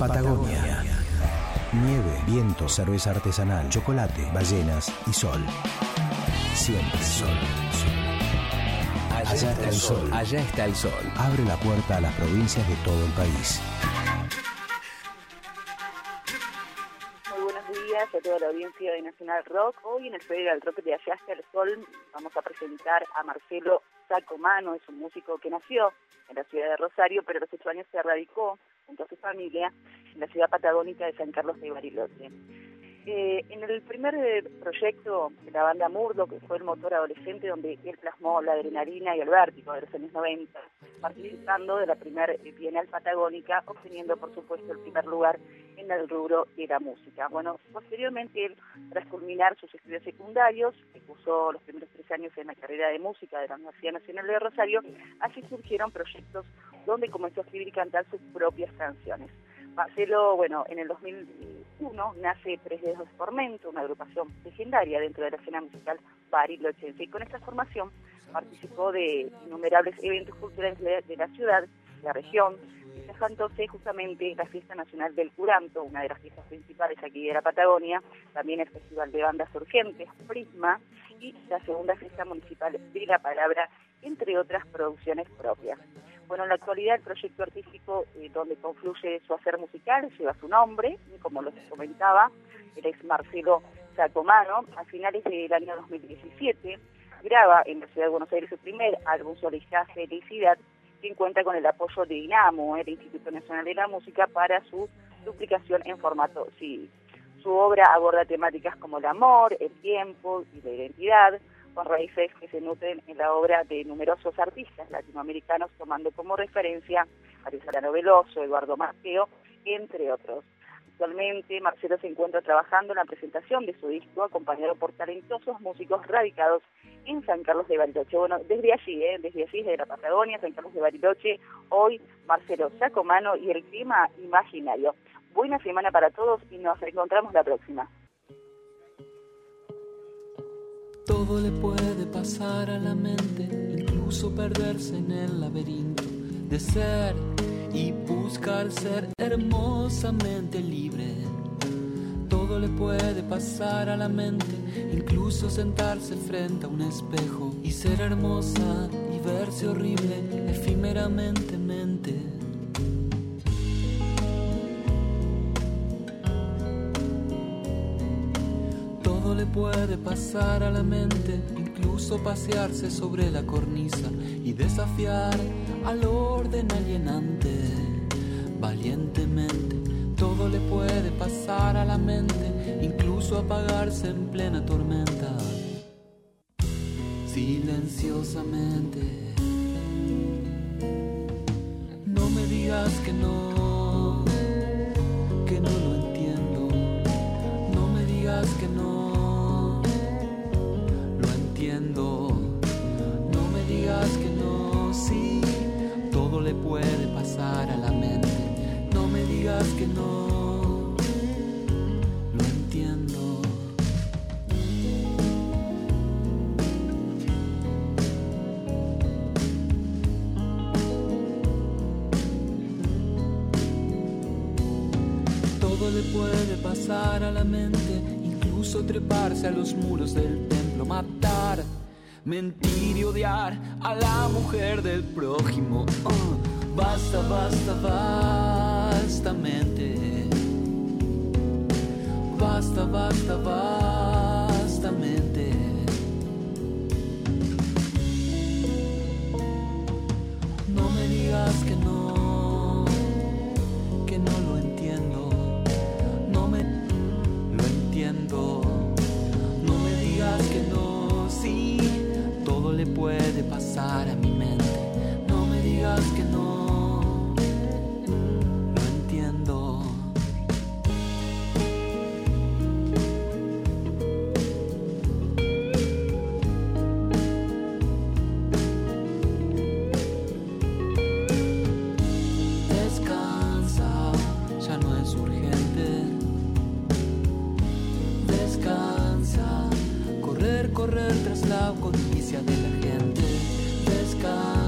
Patagonia. Nieve, viento, cerveza artesanal, chocolate, ballenas y sol. Siempre sol. Allá está el sol. Allá está el sol. Abre la puerta a las provincias de todo el país. Muy buenos días a toda la audiencia de Nacional Rock. Hoy en el Federal Rock de Allá está el Sol vamos a presentar a Marcelo Sacomano. Es un músico que nació en la ciudad de Rosario, pero a los ocho años se radicó junto a su familia la ciudad patagónica de San Carlos de Bariloche. Eh, en el primer eh, proyecto de la banda Murdo, que fue el motor adolescente, donde él plasmó la adrenalina y el vértigo de los años 90, participando de la primera Bienal Patagónica, obteniendo, por supuesto, el primer lugar en el rubro de la música. Bueno, posteriormente, él, tras culminar sus estudios secundarios, que cursó los primeros tres años en la carrera de música de la Universidad Nacional de Rosario, así surgieron proyectos donde comenzó a escribir y cantar sus propias canciones. Marcelo, bueno, en el 2001 nace Tres Dedos de Formento, una agrupación legendaria dentro de la escena musical barilochense. Y con esta formación participó de innumerables eventos culturales de la ciudad, la región, dejándose justamente la Fiesta Nacional del Curanto, una de las fiestas principales aquí de la Patagonia, también el Festival de Bandas Urgentes, Prisma, y la segunda fiesta municipal de la Palabra, entre otras producciones propias. Bueno, en la actualidad el proyecto artístico eh, donde confluye su hacer musical lleva su nombre, como lo comentaba, el ex Marcelo Sacomano, a finales del año 2017 graba en la ciudad de Buenos Aires su primer álbum solista Felicidad, quien cuenta con el apoyo de INAMO, el Instituto Nacional de la Música, para su duplicación en formato CD. Su obra aborda temáticas como el amor, el tiempo y la identidad, con raíces que se nutren en la obra de numerosos artistas latinoamericanos, tomando como referencia a Luis Veloso, Eduardo Mateo, entre otros. Actualmente Marcelo se encuentra trabajando en la presentación de su disco acompañado por talentosos músicos radicados en San Carlos de Bariloche. Bueno, desde allí, ¿eh? desde allí, desde la Patagonia, San Carlos de Bariloche, hoy Marcelo Sacomano y el clima imaginario. Buena semana para todos y nos encontramos la próxima. Todo le puede pasar a la mente, incluso perderse en el laberinto de ser y buscar ser hermosamente libre. Todo le puede pasar a la mente, incluso sentarse frente a un espejo y ser hermosa y verse horrible efímeramente mente. Puede pasar a la mente, incluso pasearse sobre la cornisa y desafiar al orden alienante. Valientemente, todo le puede pasar a la mente, incluso apagarse en plena tormenta. Silenciosamente, no me digas que no, que no, lo entiendo. Todo le puede pasar a la mente, incluso treparse a los muros del templo, matar mentir y odiar a la mujer del prójimo. Oh, basta, basta, bastamente. Basta, basta, bastamente. No me digas que no, que no lo entiendo. No me lo entiendo. No me digas que no, sí le puede pasar a mi mente. No me digas que no, mientras la codicia de la gente descansa.